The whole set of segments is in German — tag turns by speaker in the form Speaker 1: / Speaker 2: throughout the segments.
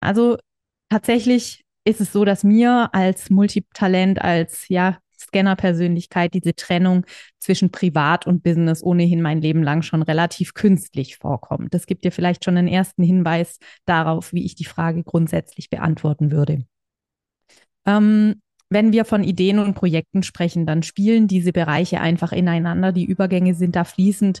Speaker 1: Also tatsächlich ist es so, dass mir als Multitalent, als ja, Scanner-Persönlichkeit diese Trennung zwischen Privat und Business ohnehin mein Leben lang schon relativ künstlich vorkommt. Das gibt dir vielleicht schon einen ersten Hinweis darauf, wie ich die Frage grundsätzlich beantworten würde. Ähm, wenn wir von Ideen und Projekten sprechen, dann spielen diese Bereiche einfach ineinander. Die Übergänge sind da fließend.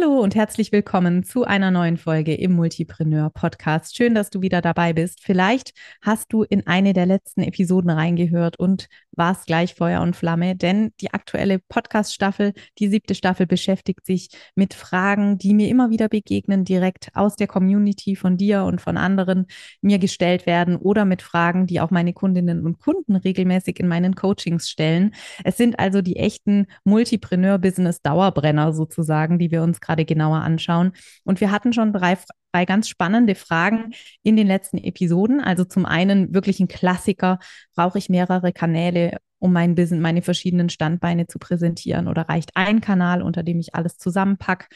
Speaker 1: Hallo und herzlich willkommen zu einer neuen Folge im Multipreneur Podcast. Schön, dass du wieder dabei bist. Vielleicht hast du in eine der letzten Episoden reingehört und warst gleich Feuer und Flamme, denn die aktuelle Podcast-Staffel, die siebte Staffel, beschäftigt sich mit Fragen, die mir immer wieder begegnen, direkt aus der Community von dir und von anderen mir gestellt werden oder mit Fragen, die auch meine Kundinnen und Kunden regelmäßig in meinen Coachings stellen. Es sind also die echten Multipreneur-Business-Dauerbrenner sozusagen, die wir uns gerade genauer anschauen. Und wir hatten schon drei, drei ganz spannende Fragen in den letzten Episoden. Also zum einen wirklich ein Klassiker, brauche ich mehrere Kanäle, um mein Business, meine verschiedenen Standbeine zu präsentieren oder reicht ein Kanal, unter dem ich alles zusammenpacke?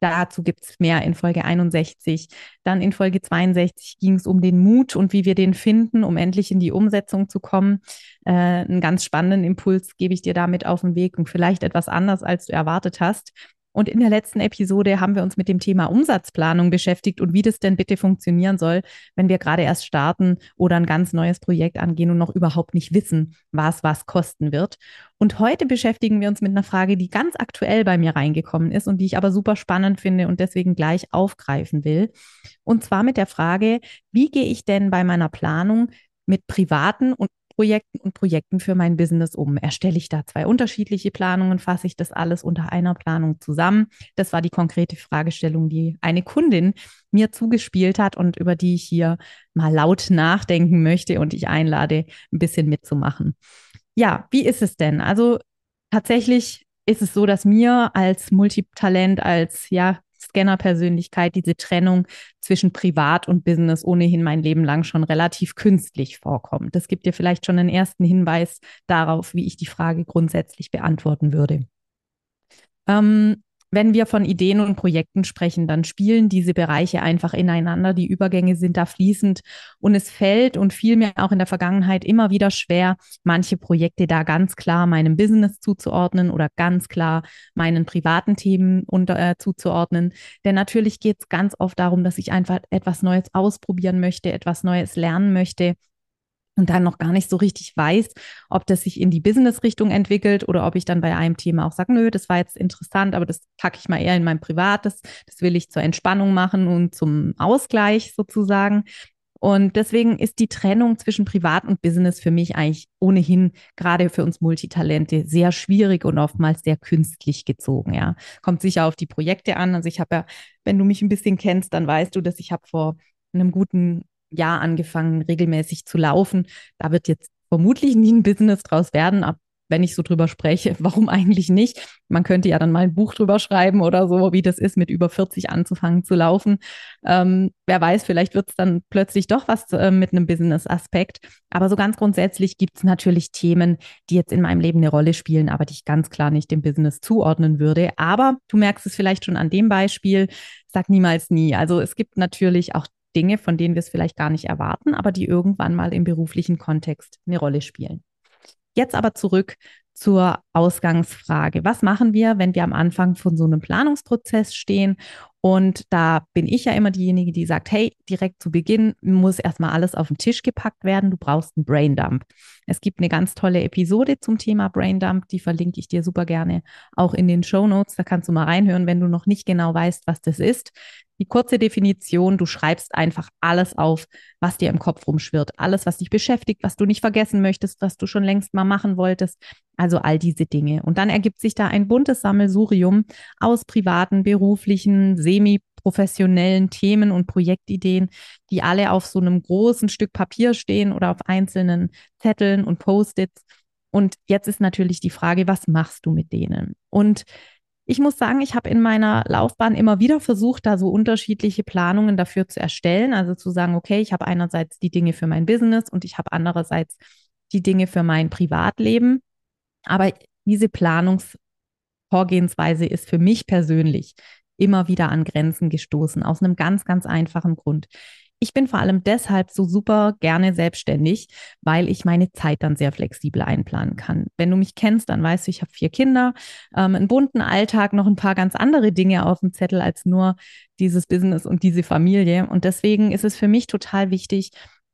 Speaker 1: Dazu gibt es mehr in Folge 61. Dann in Folge 62 ging es um den Mut und wie wir den finden, um endlich in die Umsetzung zu kommen. Äh, einen ganz spannenden Impuls gebe ich dir damit auf den Weg und vielleicht etwas anders, als du erwartet hast. Und in der letzten Episode haben wir uns mit dem Thema Umsatzplanung beschäftigt und wie das denn bitte funktionieren soll, wenn wir gerade erst starten oder ein ganz neues Projekt angehen und noch überhaupt nicht wissen, was was kosten wird. Und heute beschäftigen wir uns mit einer Frage, die ganz aktuell bei mir reingekommen ist und die ich aber super spannend finde und deswegen gleich aufgreifen will. Und zwar mit der Frage, wie gehe ich denn bei meiner Planung mit privaten und Projekten und Projekten für mein Business um? Erstelle ich da zwei unterschiedliche Planungen? Fasse ich das alles unter einer Planung zusammen? Das war die konkrete Fragestellung, die eine Kundin mir zugespielt hat und über die ich hier mal laut nachdenken möchte und ich einlade, ein bisschen mitzumachen. Ja, wie ist es denn? Also tatsächlich ist es so, dass mir als Multitalent, als ja Scanner-Persönlichkeit diese Trennung zwischen Privat und Business ohnehin mein Leben lang schon relativ künstlich vorkommt. Das gibt dir vielleicht schon einen ersten Hinweis darauf, wie ich die Frage grundsätzlich beantworten würde. Ähm, wenn wir von Ideen und Projekten sprechen, dann spielen diese Bereiche einfach ineinander. Die Übergänge sind da fließend und es fällt und fiel mir auch in der Vergangenheit immer wieder schwer, manche Projekte da ganz klar meinem Business zuzuordnen oder ganz klar meinen privaten Themen unter, äh, zuzuordnen. Denn natürlich geht es ganz oft darum, dass ich einfach etwas Neues ausprobieren möchte, etwas Neues lernen möchte und dann noch gar nicht so richtig weiß, ob das sich in die Business-Richtung entwickelt oder ob ich dann bei einem Thema auch sage, nö, das war jetzt interessant, aber das packe ich mal eher in mein Privates. Das will ich zur Entspannung machen und zum Ausgleich sozusagen. Und deswegen ist die Trennung zwischen Privat und Business für mich eigentlich ohnehin gerade für uns Multitalente sehr schwierig und oftmals sehr künstlich gezogen. Ja, kommt sicher auf die Projekte an. Also ich habe ja, wenn du mich ein bisschen kennst, dann weißt du, dass ich habe vor einem guten Jahr angefangen, regelmäßig zu laufen. Da wird jetzt vermutlich nie ein Business draus werden, ab wenn ich so drüber spreche, warum eigentlich nicht? Man könnte ja dann mal ein Buch drüber schreiben oder so, wie das ist, mit über 40 anzufangen zu laufen. Ähm, wer weiß, vielleicht wird es dann plötzlich doch was äh, mit einem Business-Aspekt. Aber so ganz grundsätzlich gibt es natürlich Themen, die jetzt in meinem Leben eine Rolle spielen, aber die ich ganz klar nicht dem Business zuordnen würde. Aber du merkst es vielleicht schon an dem Beispiel, sag niemals nie. Also es gibt natürlich auch Dinge, von denen wir es vielleicht gar nicht erwarten, aber die irgendwann mal im beruflichen Kontext eine Rolle spielen. Jetzt aber zurück zur Ausgangsfrage. Was machen wir, wenn wir am Anfang von so einem Planungsprozess stehen? Und da bin ich ja immer diejenige, die sagt, hey, direkt zu Beginn muss erstmal alles auf den Tisch gepackt werden. Du brauchst einen Braindump. Es gibt eine ganz tolle Episode zum Thema Braindump, die verlinke ich dir super gerne auch in den Show Notes. Da kannst du mal reinhören, wenn du noch nicht genau weißt, was das ist. Die kurze Definition, du schreibst einfach alles auf, was dir im Kopf rumschwirrt, alles, was dich beschäftigt, was du nicht vergessen möchtest, was du schon längst mal machen wolltest, also all diese Dinge. Und dann ergibt sich da ein buntes Sammelsurium aus privaten, beruflichen, semi professionellen Themen und Projektideen, die alle auf so einem großen Stück Papier stehen oder auf einzelnen Zetteln und Post-its. Und jetzt ist natürlich die Frage, was machst du mit denen? Und ich muss sagen, ich habe in meiner Laufbahn immer wieder versucht, da so unterschiedliche Planungen dafür zu erstellen. Also zu sagen, okay, ich habe einerseits die Dinge für mein Business und ich habe andererseits die Dinge für mein Privatleben. Aber diese Planungsvorgehensweise ist für mich persönlich immer wieder an Grenzen gestoßen, aus einem ganz, ganz einfachen Grund. Ich bin vor allem deshalb so super gerne selbstständig, weil ich meine Zeit dann sehr flexibel einplanen kann. Wenn du mich kennst, dann weißt du, ich habe vier Kinder, ähm, einen bunten Alltag, noch ein paar ganz andere Dinge auf dem Zettel als nur dieses Business und diese Familie. Und deswegen ist es für mich total wichtig,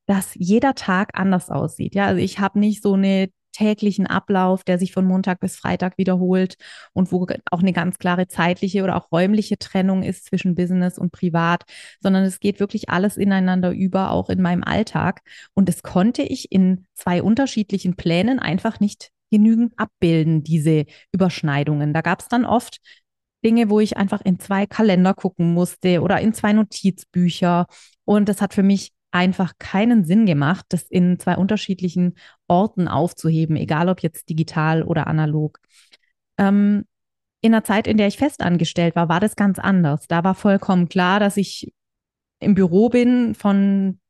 Speaker 1: dass jeder Tag anders aussieht. Ja, also ich habe nicht so eine täglichen Ablauf, der sich von Montag bis Freitag wiederholt und wo auch eine ganz klare zeitliche oder auch räumliche Trennung ist zwischen Business und Privat, sondern es geht wirklich alles ineinander über, auch in meinem Alltag. Und das konnte ich in zwei unterschiedlichen Plänen einfach nicht genügend abbilden, diese Überschneidungen. Da gab es dann oft Dinge, wo ich einfach in zwei Kalender gucken musste oder in zwei Notizbücher. Und das hat für mich einfach keinen Sinn gemacht, das in zwei unterschiedlichen Orten aufzuheben, egal ob jetzt digital oder analog. Ähm, in der Zeit, in der ich festangestellt war, war das ganz anders. Da war vollkommen klar, dass ich im Büro bin von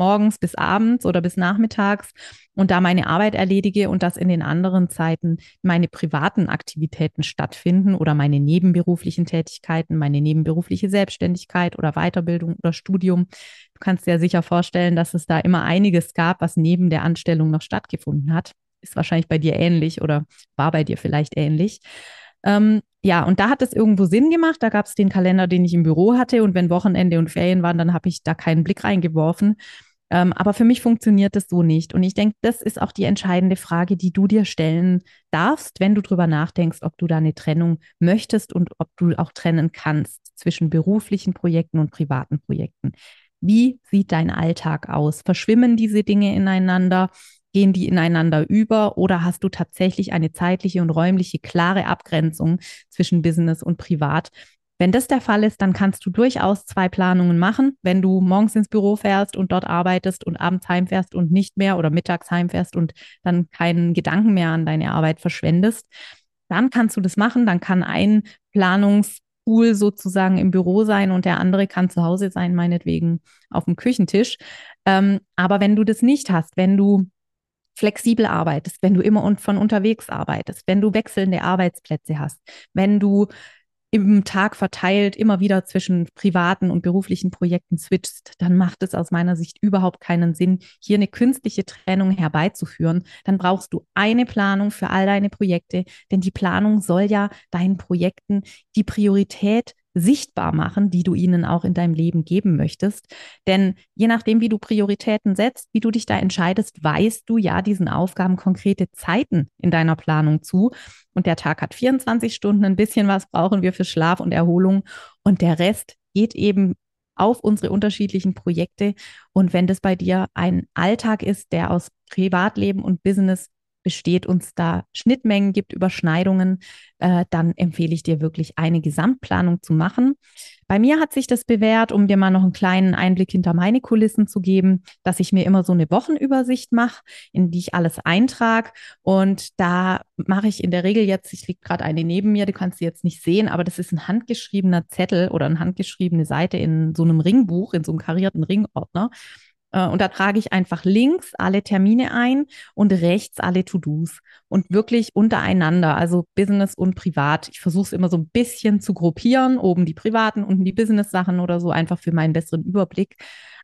Speaker 1: morgens bis abends oder bis nachmittags und da meine Arbeit erledige und dass in den anderen Zeiten meine privaten Aktivitäten stattfinden oder meine nebenberuflichen Tätigkeiten, meine nebenberufliche Selbstständigkeit oder Weiterbildung oder Studium. Du kannst dir ja sicher vorstellen, dass es da immer einiges gab, was neben der Anstellung noch stattgefunden hat. Ist wahrscheinlich bei dir ähnlich oder war bei dir vielleicht ähnlich. Ähm, ja, und da hat es irgendwo Sinn gemacht. Da gab es den Kalender, den ich im Büro hatte. Und wenn Wochenende und Ferien waren, dann habe ich da keinen Blick reingeworfen. Ähm, aber für mich funktioniert das so nicht. Und ich denke, das ist auch die entscheidende Frage, die du dir stellen darfst, wenn du drüber nachdenkst, ob du da eine Trennung möchtest und ob du auch trennen kannst zwischen beruflichen Projekten und privaten Projekten. Wie sieht dein Alltag aus? Verschwimmen diese Dinge ineinander? Gehen die ineinander über oder hast du tatsächlich eine zeitliche und räumliche klare Abgrenzung zwischen Business und Privat, wenn das der Fall ist, dann kannst du durchaus zwei Planungen machen. Wenn du morgens ins Büro fährst und dort arbeitest und abends heimfährst und nicht mehr oder mittags heimfährst und dann keinen Gedanken mehr an deine Arbeit verschwendest, dann kannst du das machen. Dann kann ein Planungspool sozusagen im Büro sein und der andere kann zu Hause sein, meinetwegen auf dem Küchentisch. Ähm, aber wenn du das nicht hast, wenn du flexibel arbeitest, wenn du immer von unterwegs arbeitest, wenn du wechselnde Arbeitsplätze hast, wenn du im Tag verteilt immer wieder zwischen privaten und beruflichen Projekten switchst, dann macht es aus meiner Sicht überhaupt keinen Sinn, hier eine künstliche Trennung herbeizuführen. Dann brauchst du eine Planung für all deine Projekte, denn die Planung soll ja deinen Projekten die Priorität sichtbar machen, die du ihnen auch in deinem Leben geben möchtest. Denn je nachdem, wie du Prioritäten setzt, wie du dich da entscheidest, weißt du ja diesen Aufgaben konkrete Zeiten in deiner Planung zu. Und der Tag hat 24 Stunden, ein bisschen was brauchen wir für Schlaf und Erholung. Und der Rest geht eben auf unsere unterschiedlichen Projekte. Und wenn das bei dir ein Alltag ist, der aus Privatleben und Business besteht, uns da Schnittmengen gibt, Überschneidungen, äh, dann empfehle ich dir wirklich eine Gesamtplanung zu machen. Bei mir hat sich das bewährt, um dir mal noch einen kleinen Einblick hinter meine Kulissen zu geben, dass ich mir immer so eine Wochenübersicht mache, in die ich alles eintrage. Und da mache ich in der Regel jetzt, ich liege gerade eine neben mir, du kannst sie jetzt nicht sehen, aber das ist ein handgeschriebener Zettel oder eine handgeschriebene Seite in so einem Ringbuch, in so einem karierten Ringordner. Äh, und da trage ich einfach links alle Termine ein und rechts alle To-Dos und wirklich untereinander, also Business und Privat. Ich versuche es immer so ein bisschen zu gruppieren, oben die privaten, unten die Business-Sachen oder so, einfach für meinen besseren Überblick.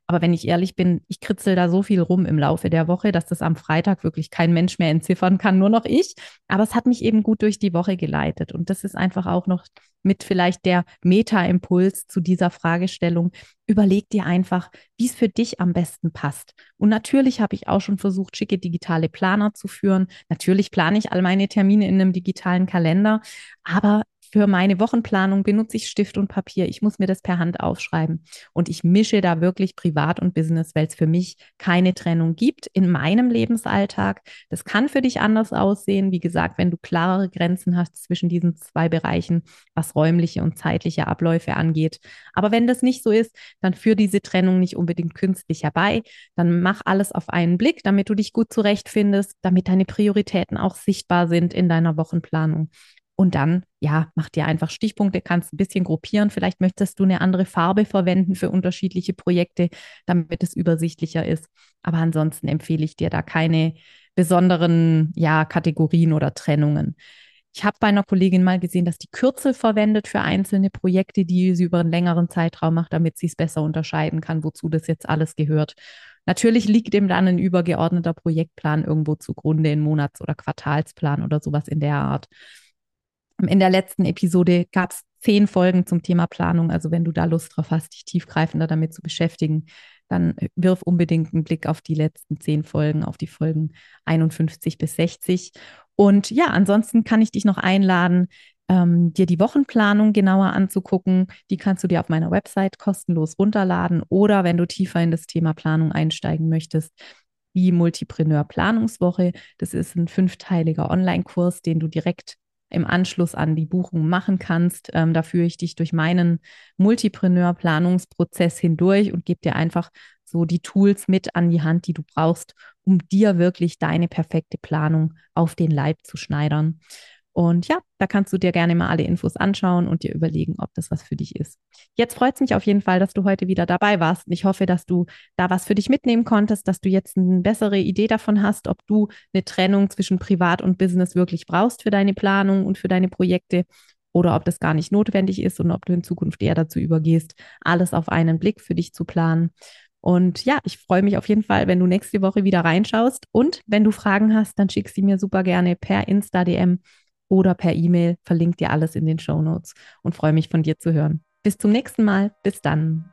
Speaker 1: Aber wenn ich ehrlich bin, ich kritzel da so viel rum im Laufe der Woche, dass das am Freitag wirklich kein Mensch mehr entziffern kann, nur noch ich. Aber es hat mich eben gut durch die Woche geleitet. Und das ist einfach auch noch mit vielleicht der Meta-Impuls zu dieser Fragestellung. Überleg dir einfach, wie es für dich am besten passt. Und natürlich habe ich auch schon versucht, schicke digitale Planer zu führen. Natürlich plane ich all meine Termine in einem digitalen Kalender. Aber für meine Wochenplanung benutze ich Stift und Papier. Ich muss mir das per Hand aufschreiben. Und ich mische da wirklich Privat und Business, weil es für mich keine Trennung gibt in meinem Lebensalltag. Das kann für dich anders aussehen. Wie gesagt, wenn du klarere Grenzen hast zwischen diesen zwei Bereichen, was räumliche und zeitliche Abläufe angeht. Aber wenn das nicht so ist, dann führ diese Trennung nicht unbedingt künstlich herbei. Dann mach alles auf einen Blick, damit du dich gut zurechtfindest, damit deine Prioritäten auch sichtbar sind in deiner Wochenplanung. Und dann, ja, mach dir einfach Stichpunkte, kannst ein bisschen gruppieren. Vielleicht möchtest du eine andere Farbe verwenden für unterschiedliche Projekte, damit es übersichtlicher ist. Aber ansonsten empfehle ich dir da keine besonderen, ja, Kategorien oder Trennungen. Ich habe bei einer Kollegin mal gesehen, dass die Kürzel verwendet für einzelne Projekte, die sie über einen längeren Zeitraum macht, damit sie es besser unterscheiden kann, wozu das jetzt alles gehört. Natürlich liegt dem dann ein übergeordneter Projektplan irgendwo zugrunde, ein Monats- oder Quartalsplan oder sowas in der Art. In der letzten Episode gab es zehn Folgen zum Thema Planung. Also wenn du da Lust drauf hast, dich tiefgreifender damit zu beschäftigen, dann wirf unbedingt einen Blick auf die letzten zehn Folgen, auf die Folgen 51 bis 60. Und ja, ansonsten kann ich dich noch einladen, ähm, dir die Wochenplanung genauer anzugucken. Die kannst du dir auf meiner Website kostenlos runterladen oder wenn du tiefer in das Thema Planung einsteigen möchtest, die Multipreneur Planungswoche. Das ist ein fünfteiliger Online-Kurs, den du direkt im Anschluss an die Buchung machen kannst. Ähm, da führe ich dich durch meinen Multipreneur-Planungsprozess hindurch und gebe dir einfach so die Tools mit an die Hand, die du brauchst, um dir wirklich deine perfekte Planung auf den Leib zu schneidern. Und ja, da kannst du dir gerne mal alle Infos anschauen und dir überlegen, ob das was für dich ist. Jetzt freut es mich auf jeden Fall, dass du heute wieder dabei warst. Ich hoffe, dass du da was für dich mitnehmen konntest, dass du jetzt eine bessere Idee davon hast, ob du eine Trennung zwischen Privat und Business wirklich brauchst für deine Planung und für deine Projekte oder ob das gar nicht notwendig ist und ob du in Zukunft eher dazu übergehst, alles auf einen Blick für dich zu planen. Und ja, ich freue mich auf jeden Fall, wenn du nächste Woche wieder reinschaust. Und wenn du Fragen hast, dann schick sie mir super gerne per Insta-DM oder per E-Mail. Verlinkt dir alles in den Show Notes und freue mich von dir zu hören. Bis zum nächsten Mal. Bis dann.